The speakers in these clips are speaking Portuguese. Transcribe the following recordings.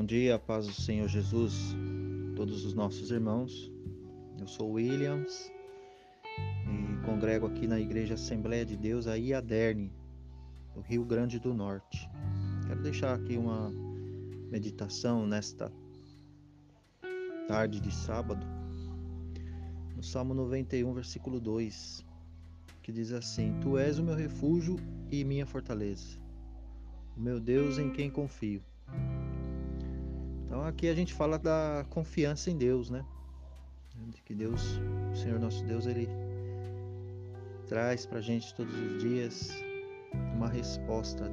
Bom dia, paz do Senhor Jesus, todos os nossos irmãos. Eu sou Williams e congrego aqui na Igreja Assembleia de Deus, a Iaderne, do Rio Grande do Norte. Quero deixar aqui uma meditação nesta tarde de sábado, no Salmo 91, versículo 2, que diz assim: Tu és o meu refúgio e minha fortaleza, o meu Deus em quem confio. Então aqui a gente fala da confiança em Deus, né? De que Deus, o Senhor nosso Deus, ele traz pra gente todos os dias uma resposta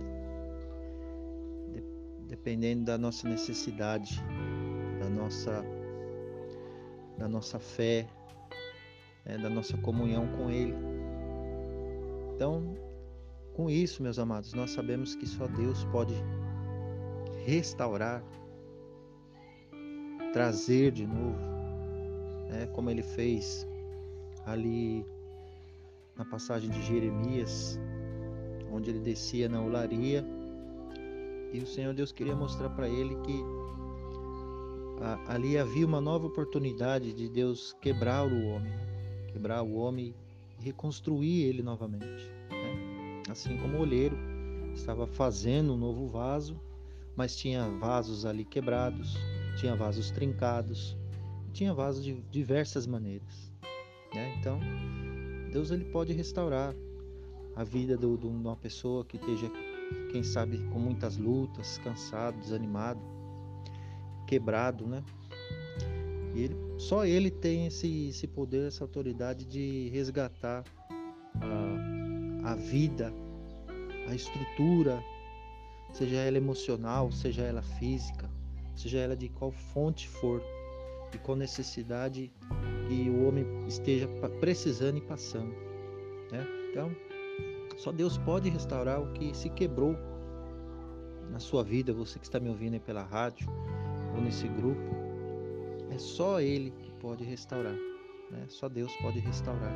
de, dependendo da nossa necessidade, da nossa da nossa fé, né, da nossa comunhão com Ele. Então, com isso, meus amados, nós sabemos que só Deus pode restaurar trazer de novo, né, como ele fez ali na passagem de Jeremias, onde ele descia na olaria e o Senhor Deus queria mostrar para ele que a, ali havia uma nova oportunidade de Deus quebrar o homem, quebrar o homem e reconstruir ele novamente. Né? Assim como o olheiro estava fazendo um novo vaso, mas tinha vasos ali quebrados, tinha vasos trincados, tinha vasos de diversas maneiras. Né? Então, Deus ele pode restaurar a vida de uma pessoa que esteja, quem sabe, com muitas lutas, cansado, desanimado, quebrado, né? E ele, só ele tem esse, esse poder, essa autoridade de resgatar a, a vida, a estrutura, seja ela emocional, seja ela física, seja ela de qual fonte for, de qual necessidade que o homem esteja precisando e passando. Né? Então, só Deus pode restaurar o que se quebrou na sua vida, você que está me ouvindo pela rádio ou nesse grupo. É só Ele que pode restaurar. Né? Só Deus pode restaurar.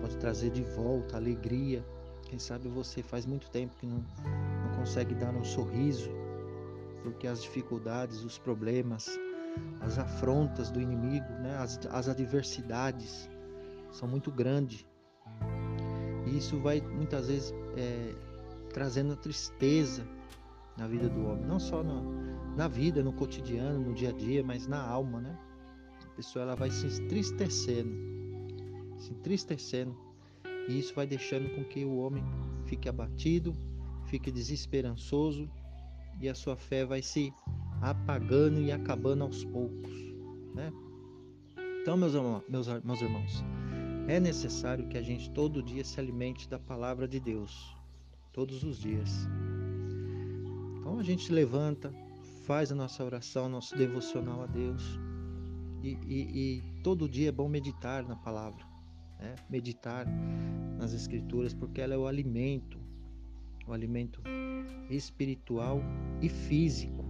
Pode trazer de volta alegria. Quem sabe você faz muito tempo que não, não consegue dar um sorriso porque as dificuldades, os problemas, as afrontas do inimigo, né, as, as adversidades são muito grandes. E isso vai muitas vezes é, trazendo tristeza na vida do homem, não só na, na vida, no cotidiano, no dia a dia, mas na alma, né? A pessoa ela vai se entristecendo, se entristecendo, e isso vai deixando com que o homem fique abatido, fique desesperançoso e a sua fé vai se apagando e acabando aos poucos, né? Então, meus, meus, meus irmãos, é necessário que a gente todo dia se alimente da palavra de Deus, todos os dias. Então a gente levanta, faz a nossa oração, nosso devocional a Deus, e, e, e todo dia é bom meditar na palavra, né? meditar nas Escrituras, porque ela é o alimento, o alimento espiritual e físico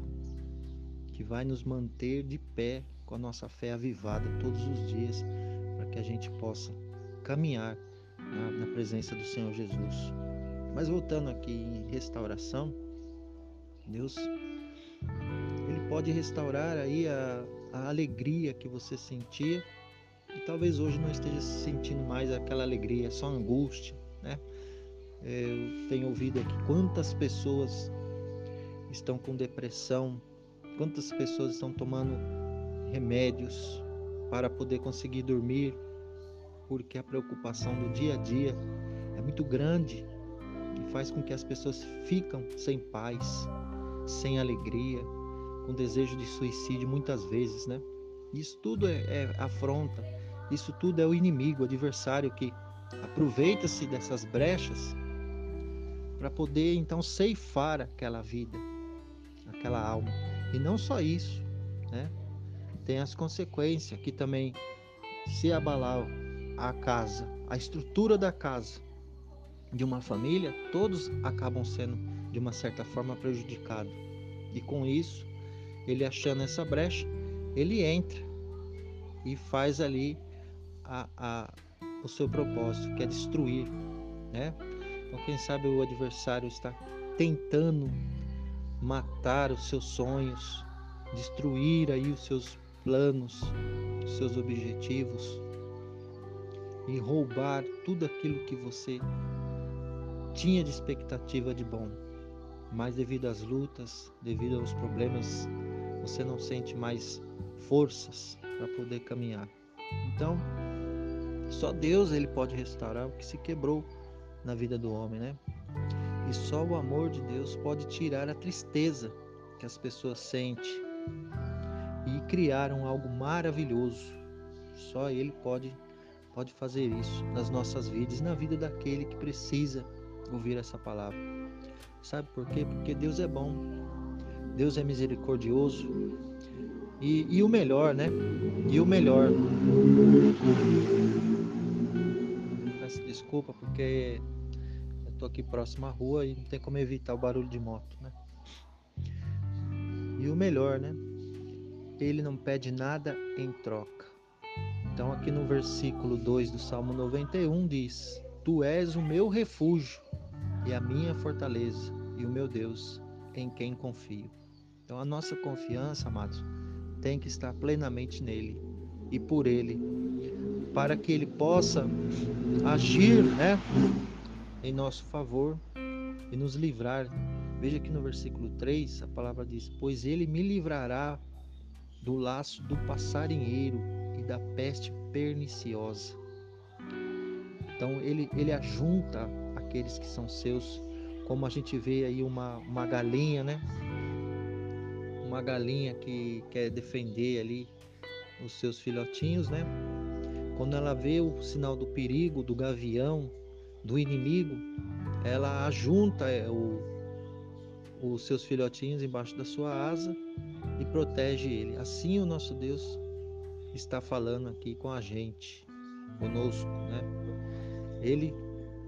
que vai nos manter de pé com a nossa fé avivada todos os dias para que a gente possa caminhar na, na, presença do Senhor Jesus. Mas voltando aqui em restauração, Deus ele pode restaurar aí a, a alegria que você sentia e talvez hoje não esteja sentindo mais aquela alegria, só angústia, né? Eu tenho ouvido aqui quantas pessoas estão com depressão, quantas pessoas estão tomando remédios para poder conseguir dormir, porque a preocupação do dia a dia é muito grande e faz com que as pessoas ficam sem paz, sem alegria, com desejo de suicídio muitas vezes, né? Isso tudo é, é afronta, isso tudo é o inimigo, o adversário que aproveita-se dessas brechas para poder então ceifar aquela vida, aquela alma. E não só isso, né? Tem as consequências que também se abalar a casa, a estrutura da casa de uma família, todos acabam sendo de uma certa forma prejudicados. E com isso, ele achando essa brecha, ele entra e faz ali a, a, o seu propósito, que é destruir, né? Então, quem sabe o adversário está tentando matar os seus sonhos, destruir aí os seus planos, os seus objetivos e roubar tudo aquilo que você tinha de expectativa de bom. Mas devido às lutas, devido aos problemas, você não sente mais forças para poder caminhar. Então, só Deus ele pode restaurar o que se quebrou na vida do homem, né? E só o amor de Deus pode tirar a tristeza que as pessoas sentem e criaram algo maravilhoso. Só Ele pode, pode fazer isso nas nossas vidas na vida daquele que precisa ouvir essa palavra. Sabe por quê? Porque Deus é bom, Deus é misericordioso e, e o melhor, né? E o melhor. Desculpa porque Tô aqui próximo à rua e não tem como evitar o barulho de moto, né? E o melhor, né? Ele não pede nada em troca. Então aqui no versículo 2 do Salmo 91 diz: Tu és o meu refúgio e a minha fortaleza e o meu Deus em quem confio. Então a nossa confiança, amados, tem que estar plenamente nele e por ele, para que ele possa agir, né? em nosso favor e nos livrar. Veja que no versículo 3 a palavra diz: Pois ele me livrará do laço do passarinheiro e da peste perniciosa. Então ele, ele ajunta aqueles que são seus, como a gente vê aí uma, uma galinha, né? Uma galinha que quer defender ali os seus filhotinhos, né? Quando ela vê o sinal do perigo, do gavião, do inimigo, ela ajunta é, o, os seus filhotinhos embaixo da sua asa e protege ele. Assim o nosso Deus está falando aqui com a gente, conosco, né? Ele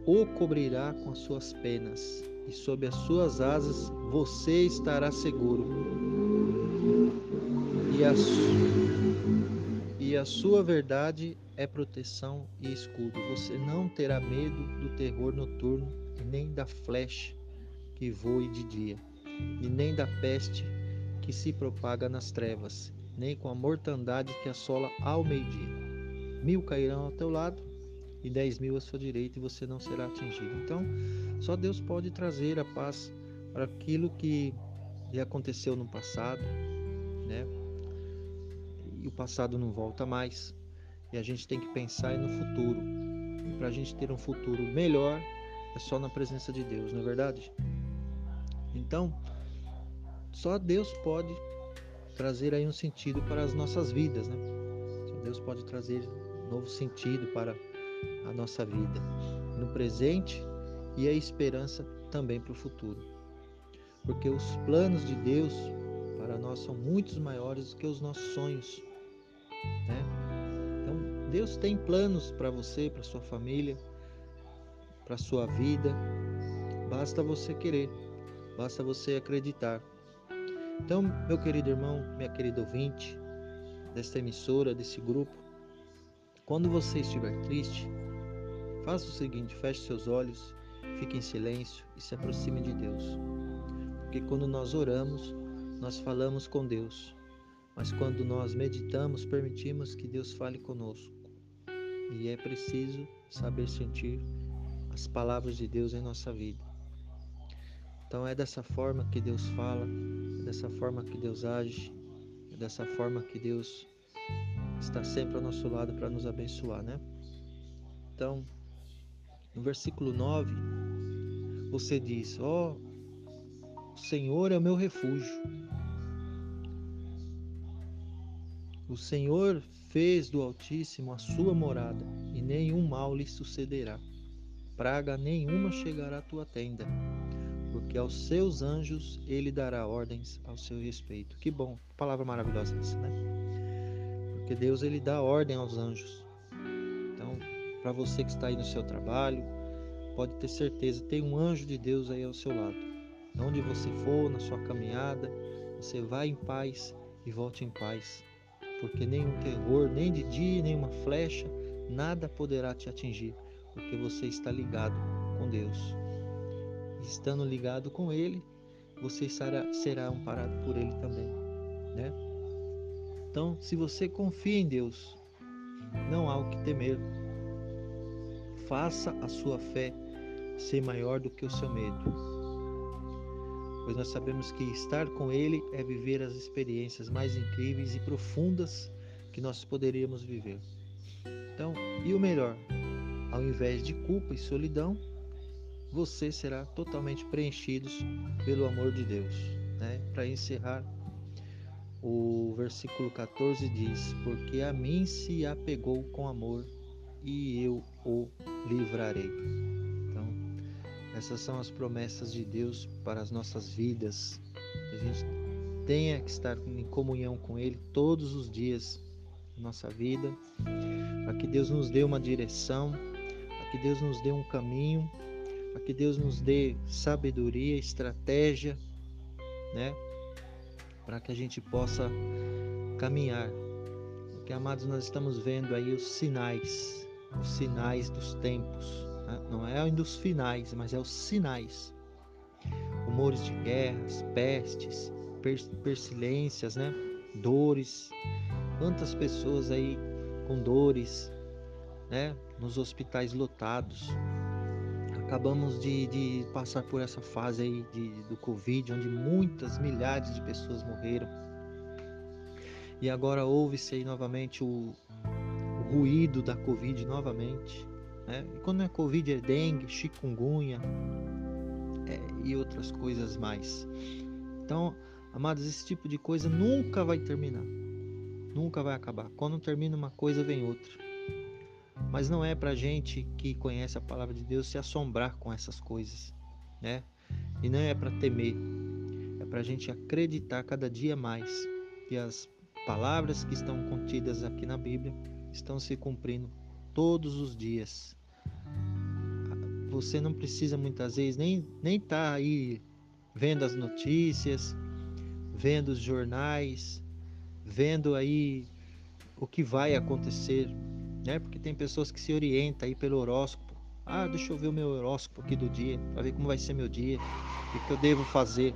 o cobrirá com as suas penas e sob as suas asas você estará seguro. E a, e a sua verdade é proteção e escudo. Você não terá medo do terror noturno, nem da flecha que voe de dia, e nem da peste que se propaga nas trevas, nem com a mortandade que assola ao meio-dia. Mil cairão ao teu lado e dez mil à sua direita, e você não será atingido. Então, só Deus pode trazer a paz para aquilo que lhe aconteceu no passado, né? E o passado não volta mais. E a gente tem que pensar no futuro. E para a gente ter um futuro melhor, é só na presença de Deus, não é verdade? Então, só Deus pode trazer aí um sentido para as nossas vidas, né? Só Deus pode trazer um novo sentido para a nossa vida no presente e a esperança também para o futuro. Porque os planos de Deus para nós são muito maiores do que os nossos sonhos, né? Deus tem planos para você, para sua família, para sua vida. Basta você querer, basta você acreditar. Então, meu querido irmão, minha querida ouvinte desta emissora, desse grupo, quando você estiver triste, faça o seguinte: feche seus olhos, fique em silêncio e se aproxime de Deus. Porque quando nós oramos, nós falamos com Deus. Mas quando nós meditamos, permitimos que Deus fale conosco e é preciso saber sentir as palavras de Deus em nossa vida. Então é dessa forma que Deus fala, é dessa forma que Deus age, é dessa forma que Deus está sempre ao nosso lado para nos abençoar, né? Então, no versículo 9, você diz: Ó, oh, o Senhor é o meu refúgio. O Senhor fez do Altíssimo a sua morada, e nenhum mal lhe sucederá. Praga nenhuma chegará à tua tenda, porque aos seus anjos ele dará ordens ao seu respeito. Que bom, palavra maravilhosa essa, né? Porque Deus ele dá ordem aos anjos. Então, para você que está aí no seu trabalho, pode ter certeza, tem um anjo de Deus aí ao seu lado. Onde você for, na sua caminhada, você vai em paz e volte em paz porque nenhum terror, nem de dia, nenhuma flecha, nada poderá te atingir, porque você está ligado com Deus. Estando ligado com Ele, você será, será amparado por Ele também. né? Então, se você confia em Deus, não há o que temer. Faça a sua fé ser maior do que o seu medo. Pois nós sabemos que estar com Ele é viver as experiências mais incríveis e profundas que nós poderíamos viver. Então, e o melhor, ao invés de culpa e solidão, você será totalmente preenchido pelo amor de Deus. Né? Para encerrar, o versículo 14 diz: Porque a mim se apegou com amor e eu o livrarei. Essas são as promessas de Deus para as nossas vidas. A gente tenha que estar em comunhão com Ele todos os dias da nossa vida, para que Deus nos dê uma direção, para que Deus nos dê um caminho, para que Deus nos dê sabedoria, estratégia, né? para que a gente possa caminhar. Porque, amados, nós estamos vendo aí os sinais, os sinais dos tempos. Né? Não é ainda os finais, mas é os sinais. Rumores de guerras, pestes, pestilências, né? dores. Quantas pessoas aí com dores, né? Nos hospitais lotados, acabamos de, de passar por essa fase aí de, do Covid, onde muitas milhares de pessoas morreram. E agora ouve-se aí novamente o, o, ruído da Covid novamente. Né? E quando não é Covid, é dengue, chikungunya é, e outras coisas mais. Então, amados, esse tipo de coisa nunca vai terminar. Nunca vai acabar. Quando termina uma coisa, vem outra. Mas não é para gente que conhece a palavra de Deus se assombrar com essas coisas, né? E não é para temer, é para gente acreditar cada dia mais que as palavras que estão contidas aqui na Bíblia estão se cumprindo todos os dias. Você não precisa muitas vezes nem nem estar tá aí vendo as notícias, vendo os jornais, vendo aí o que vai acontecer né? Porque tem pessoas que se orientam aí pelo horóscopo. Ah, deixa eu ver o meu horóscopo aqui do dia, para ver como vai ser meu dia, o que eu devo fazer.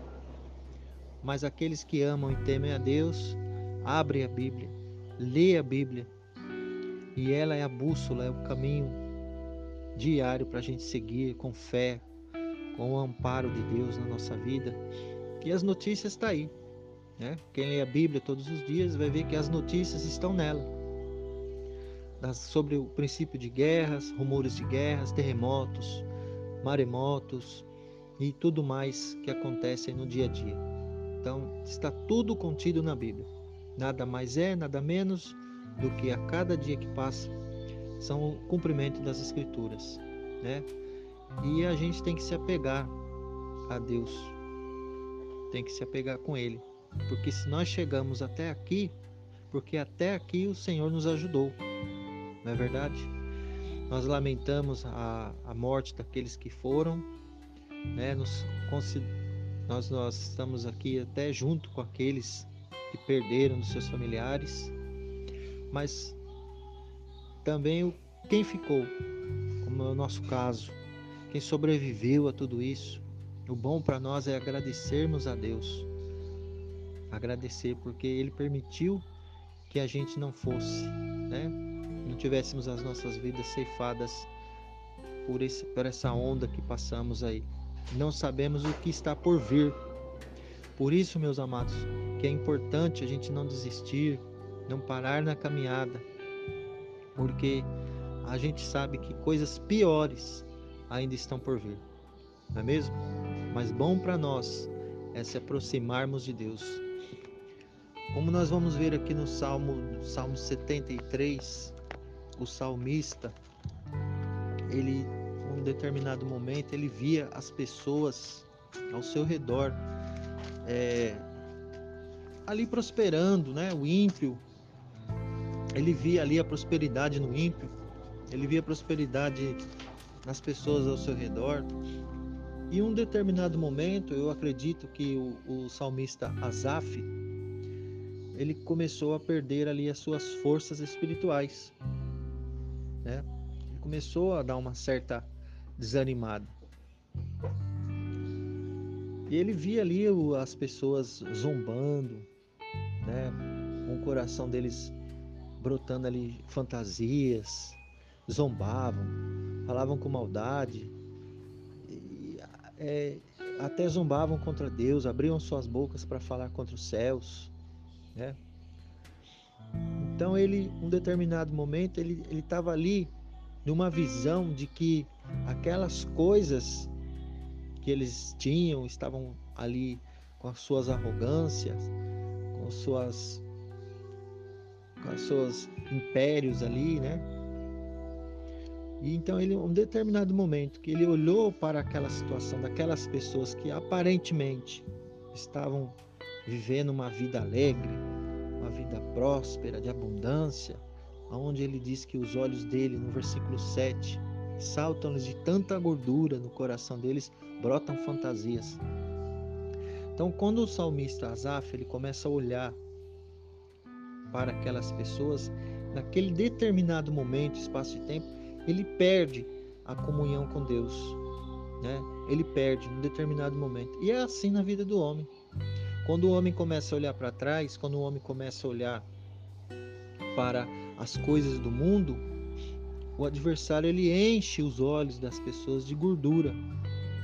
Mas aqueles que amam e temem a Deus, abrem a Bíblia, lê a Bíblia, e ela é a bússola, é o caminho diário para a gente seguir com fé, com o amparo de Deus na nossa vida. E as notícias estão tá aí. Né? Quem lê a Bíblia todos os dias vai ver que as notícias estão nela sobre o princípio de guerras, rumores de guerras, terremotos, maremotos e tudo mais que acontece no dia a dia. Então, está tudo contido na Bíblia. Nada mais é, nada menos do que a cada dia que passa são o cumprimento das Escrituras, né? E a gente tem que se apegar a Deus, tem que se apegar com Ele, porque se nós chegamos até aqui, porque até aqui o Senhor nos ajudou não é verdade? Nós lamentamos a, a morte daqueles que foram, né? Nos, nós, nós estamos aqui até junto com aqueles que perderam dos seus familiares, mas também o, quem ficou, como é o nosso caso, quem sobreviveu a tudo isso. O bom para nós é agradecermos a Deus, agradecer porque Ele permitiu que a gente não fosse, né? não tivéssemos as nossas vidas ceifadas por, esse, por essa onda que passamos aí. Não sabemos o que está por vir. Por isso, meus amados, que é importante a gente não desistir, não parar na caminhada, porque a gente sabe que coisas piores ainda estão por vir, não é mesmo? Mas bom para nós é se aproximarmos de Deus. Como nós vamos ver aqui no Salmo, Salmo 73, o salmista, ele, em um determinado momento, ele via as pessoas ao seu redor é, ali prosperando, né? O ímpio, ele via ali a prosperidade no ímpio, ele via a prosperidade nas pessoas ao seu redor. E um determinado momento, eu acredito que o, o salmista Asaf, ele começou a perder ali as suas forças espirituais né? Ele começou a dar uma certa desanimada. E ele via ali as pessoas zombando, né? Com o coração deles brotando ali fantasias, zombavam, falavam com maldade, e, é, até zombavam contra Deus, abriam suas bocas para falar contra os céus, né? Então ele, um determinado momento, ele estava ali numa visão de que aquelas coisas que eles tinham estavam ali com as suas arrogâncias, com suas as suas impérios ali, né? E então ele, um determinado momento que ele olhou para aquela situação daquelas pessoas que aparentemente estavam vivendo uma vida alegre, uma vida próspera, de abundância, aonde ele diz que os olhos dele, no versículo 7, saltam-lhes de tanta gordura no coração deles, brotam fantasias. Então, quando o salmista Asaf ele começa a olhar para aquelas pessoas, naquele determinado momento, espaço de tempo, ele perde a comunhão com Deus, né? Ele perde em determinado momento. E é assim na vida do homem. Quando o homem começa a olhar para trás, quando o homem começa a olhar para as coisas do mundo, o adversário ele enche os olhos das pessoas de gordura,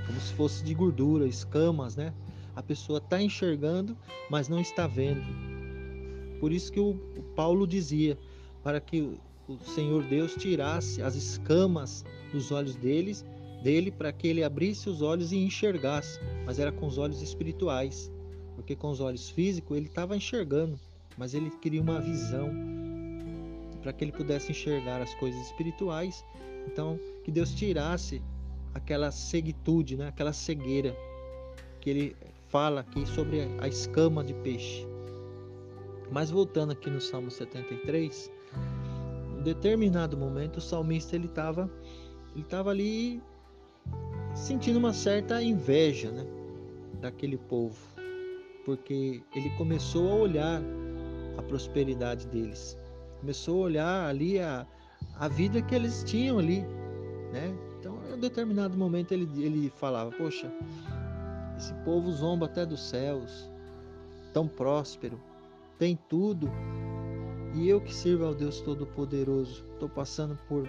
como se fosse de gordura, escamas, né? A pessoa está enxergando, mas não está vendo. Por isso que o, Paulo dizia para que o Senhor Deus tirasse as escamas dos olhos deles, dele, para que ele abrisse os olhos e enxergasse, mas era com os olhos espirituais, porque com os olhos físicos ele estava enxergando, mas ele queria uma visão para que ele pudesse enxergar as coisas espirituais. Então, que Deus tirasse aquela ceguitude, né? aquela cegueira que ele fala aqui sobre a escama de peixe. Mas voltando aqui no Salmo 73, em determinado momento o salmista ele estava ele tava ali sentindo uma certa inveja, né, daquele povo, porque ele começou a olhar a prosperidade deles começou a olhar ali a, a vida que eles tinham ali, né? Então, em um determinado momento ele, ele falava: Poxa, esse povo zomba até dos céus, tão próspero, tem tudo, e eu que sirvo ao Deus Todo-Poderoso, estou passando por,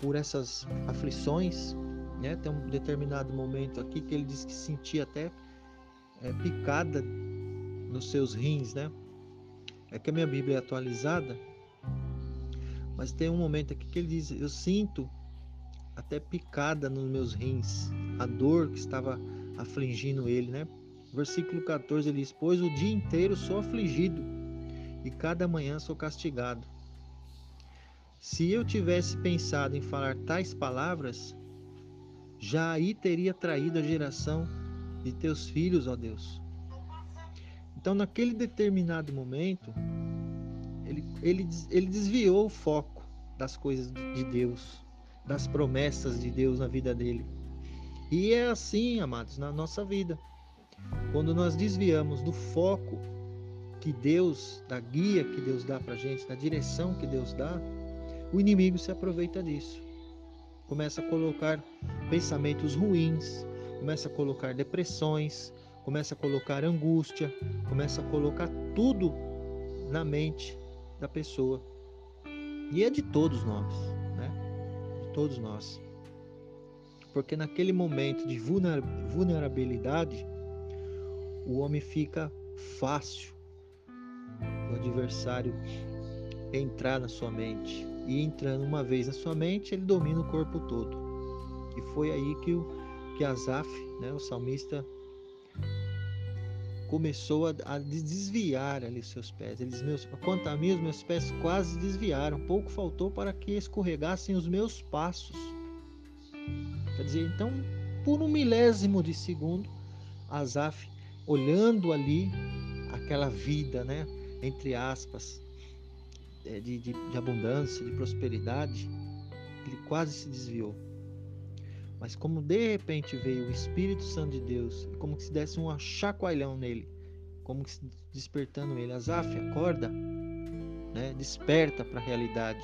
por essas aflições, né? Tem um determinado momento aqui que ele diz que sentia até é, picada nos seus rins, né? É que a minha Bíblia é atualizada, mas tem um momento aqui que ele diz: Eu sinto até picada nos meus rins, a dor que estava afligindo ele, né? Versículo 14 ele diz: Pois o dia inteiro sou afligido e cada manhã sou castigado. Se eu tivesse pensado em falar tais palavras, já aí teria traído a geração de teus filhos, ó Deus. Então, naquele determinado momento, ele, ele, ele desviou o foco das coisas de Deus, das promessas de Deus na vida dele. E é assim, amados, na nossa vida. Quando nós desviamos do foco que Deus, da guia que Deus dá para gente, da direção que Deus dá, o inimigo se aproveita disso. Começa a colocar pensamentos ruins, começa a colocar depressões, começa a colocar angústia, começa a colocar tudo na mente da pessoa. E é de todos nós, né? De todos nós. Porque naquele momento de vulnerabilidade, o homem fica fácil o adversário entrar na sua mente. E entrando uma vez na sua mente, ele domina o corpo todo. E foi aí que, o, que Asaf, né, o salmista, começou a, a desviar ali seus pés. Eles, meus, quanto a mim, os meus pés quase desviaram. Pouco faltou para que escorregassem os meus passos. Quer dizer, então, por um milésimo de segundo, Asaf, olhando ali aquela vida, né, entre aspas, é, de, de, de abundância, de prosperidade, ele quase se desviou. Mas como de repente veio o Espírito Santo de Deus, como se desse um chacoalhão nele, como se despertando ele, Azaf, acorda, né? Desperta para a realidade.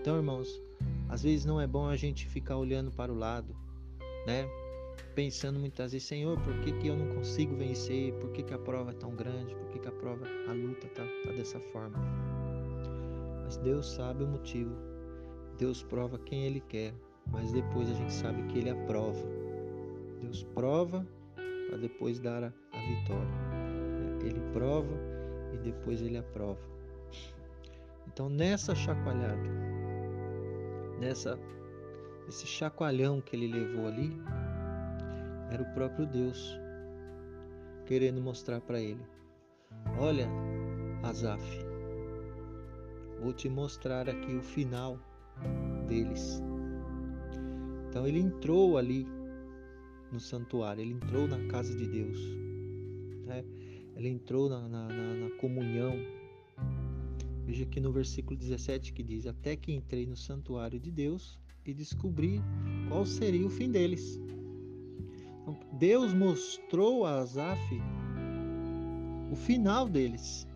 Então, irmãos, às vezes não é bom a gente ficar olhando para o lado, né? Pensando muitas vezes, Senhor, por que, que eu não consigo vencer? Por que, que a prova é tão grande? Por que, que a prova, a luta tá, tá dessa forma? Mas Deus sabe o motivo. Deus prova quem Ele quer, mas depois a gente sabe que Ele aprova. Deus prova para depois dar a, a vitória. Ele prova e depois Ele aprova. Então nessa chacoalhada, nessa esse chacoalhão que ele levou ali, era o próprio Deus querendo mostrar para ele: Olha, Azaf, vou te mostrar aqui o final deles. Então ele entrou ali no santuário, ele entrou na casa de Deus, né? ele entrou na, na, na, na comunhão. Veja aqui no versículo 17 que diz: Até que entrei no santuário de Deus e descobri qual seria o fim deles. Deus mostrou a Asaf o final deles.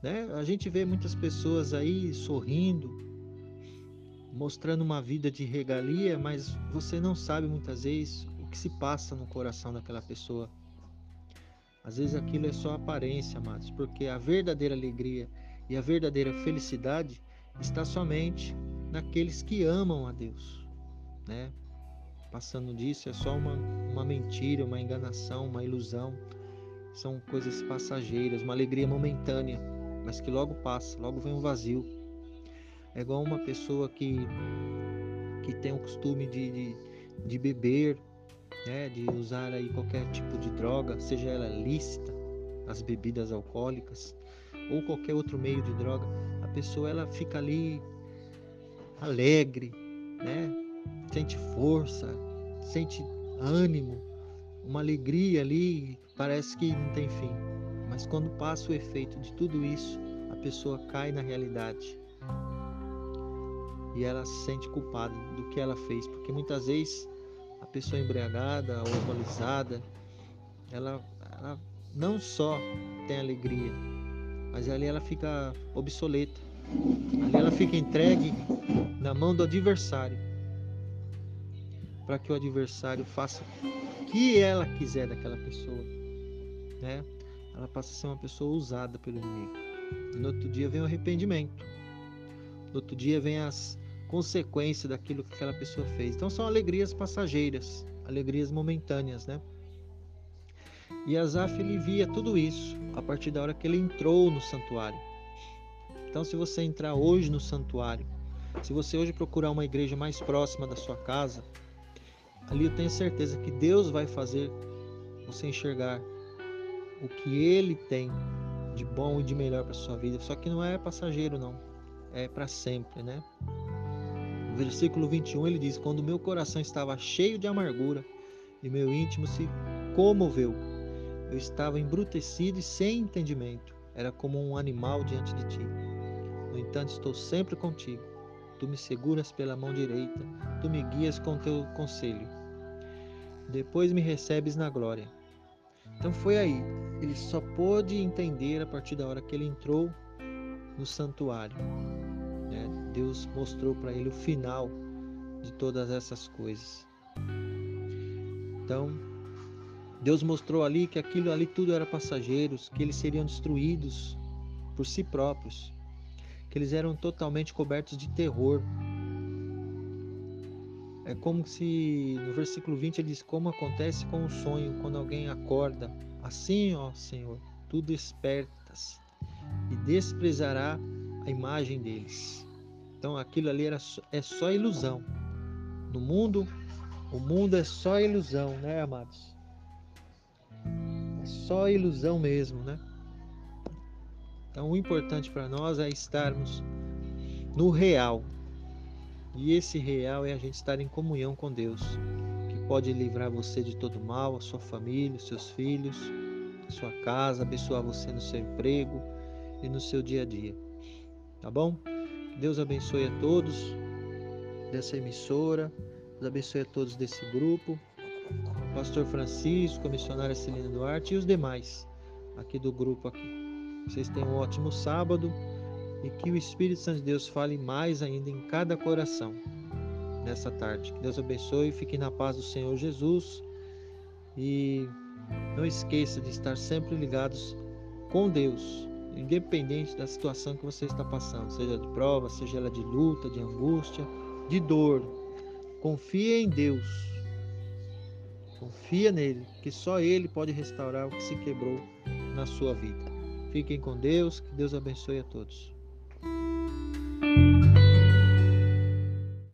Né? A gente vê muitas pessoas aí sorrindo, mostrando uma vida de regalia, mas você não sabe muitas vezes o que se passa no coração daquela pessoa. Às vezes aquilo é só aparência, amados, porque a verdadeira alegria e a verdadeira felicidade está somente naqueles que amam a Deus, né? Passando disso é só uma, uma mentira, uma enganação, uma ilusão. São coisas passageiras, uma alegria momentânea, mas que logo passa, logo vem um vazio. É igual uma pessoa que, que tem o costume de, de, de beber, né, de usar aí qualquer tipo de droga, seja ela lícita, as bebidas alcoólicas ou qualquer outro meio de droga, a pessoa ela fica ali alegre, né? sente força, sente ânimo, uma alegria ali, parece que não tem fim. Mas quando passa o efeito de tudo isso, a pessoa cai na realidade. E ela se sente culpada do que ela fez, porque muitas vezes a pessoa embriagada ou alcoolizada, ela, ela não só tem alegria, mas ali ela fica obsoleta. Ali ela fica entregue na mão do adversário para que o adversário faça o que ela quiser daquela pessoa, né? Ela passa a ser uma pessoa usada pelo inimigo. No outro dia vem o arrependimento. No outro dia vem as consequências daquilo que aquela pessoa fez. Então são alegrias passageiras, alegrias momentâneas, né? E Asaf ele via tudo isso a partir da hora que ele entrou no santuário. Então se você entrar hoje no santuário, se você hoje procurar uma igreja mais próxima da sua casa, ali eu tenho certeza que Deus vai fazer você enxergar o que Ele tem de bom e de melhor para sua vida. Só que não é passageiro, não. É para sempre, né? No versículo 21 ele diz: Quando meu coração estava cheio de amargura e meu íntimo se comoveu, eu estava embrutecido e sem entendimento. Era como um animal diante de ti. No entanto, estou sempre contigo Tu me seguras pela mão direita, tu me guias com teu conselho. Depois me recebes na glória. Então foi aí. Ele só pôde entender a partir da hora que ele entrou no santuário. Né? Deus mostrou para ele o final de todas essas coisas. Então, Deus mostrou ali que aquilo ali tudo era passageiros, que eles seriam destruídos por si próprios que eles eram totalmente cobertos de terror. É como se no versículo 20 ele diz: Como acontece com o sonho quando alguém acorda, assim, ó Senhor, tu despertas e desprezará a imagem deles. Então aquilo ali era, é só ilusão. No mundo, o mundo é só ilusão, né, amados? É só ilusão mesmo, né? Então, o importante para nós é estarmos no real. E esse real é a gente estar em comunhão com Deus, que pode livrar você de todo mal, a sua família, os seus filhos, a sua casa, abençoar você no seu emprego e no seu dia a dia. Tá bom? Deus abençoe a todos dessa emissora, Deus abençoe a todos desse grupo, Pastor Francisco, missionária Celina Duarte e os demais aqui do grupo aqui. Vocês tenham um ótimo sábado e que o Espírito Santo de Deus fale mais ainda em cada coração. nessa tarde. Que Deus abençoe, fique na paz do Senhor Jesus e não esqueça de estar sempre ligados com Deus, independente da situação que você está passando, seja de prova, seja ela de luta, de angústia, de dor. Confia em Deus. Confia nele, que só ele pode restaurar o que se quebrou na sua vida. Fiquem com Deus, que Deus abençoe a todos.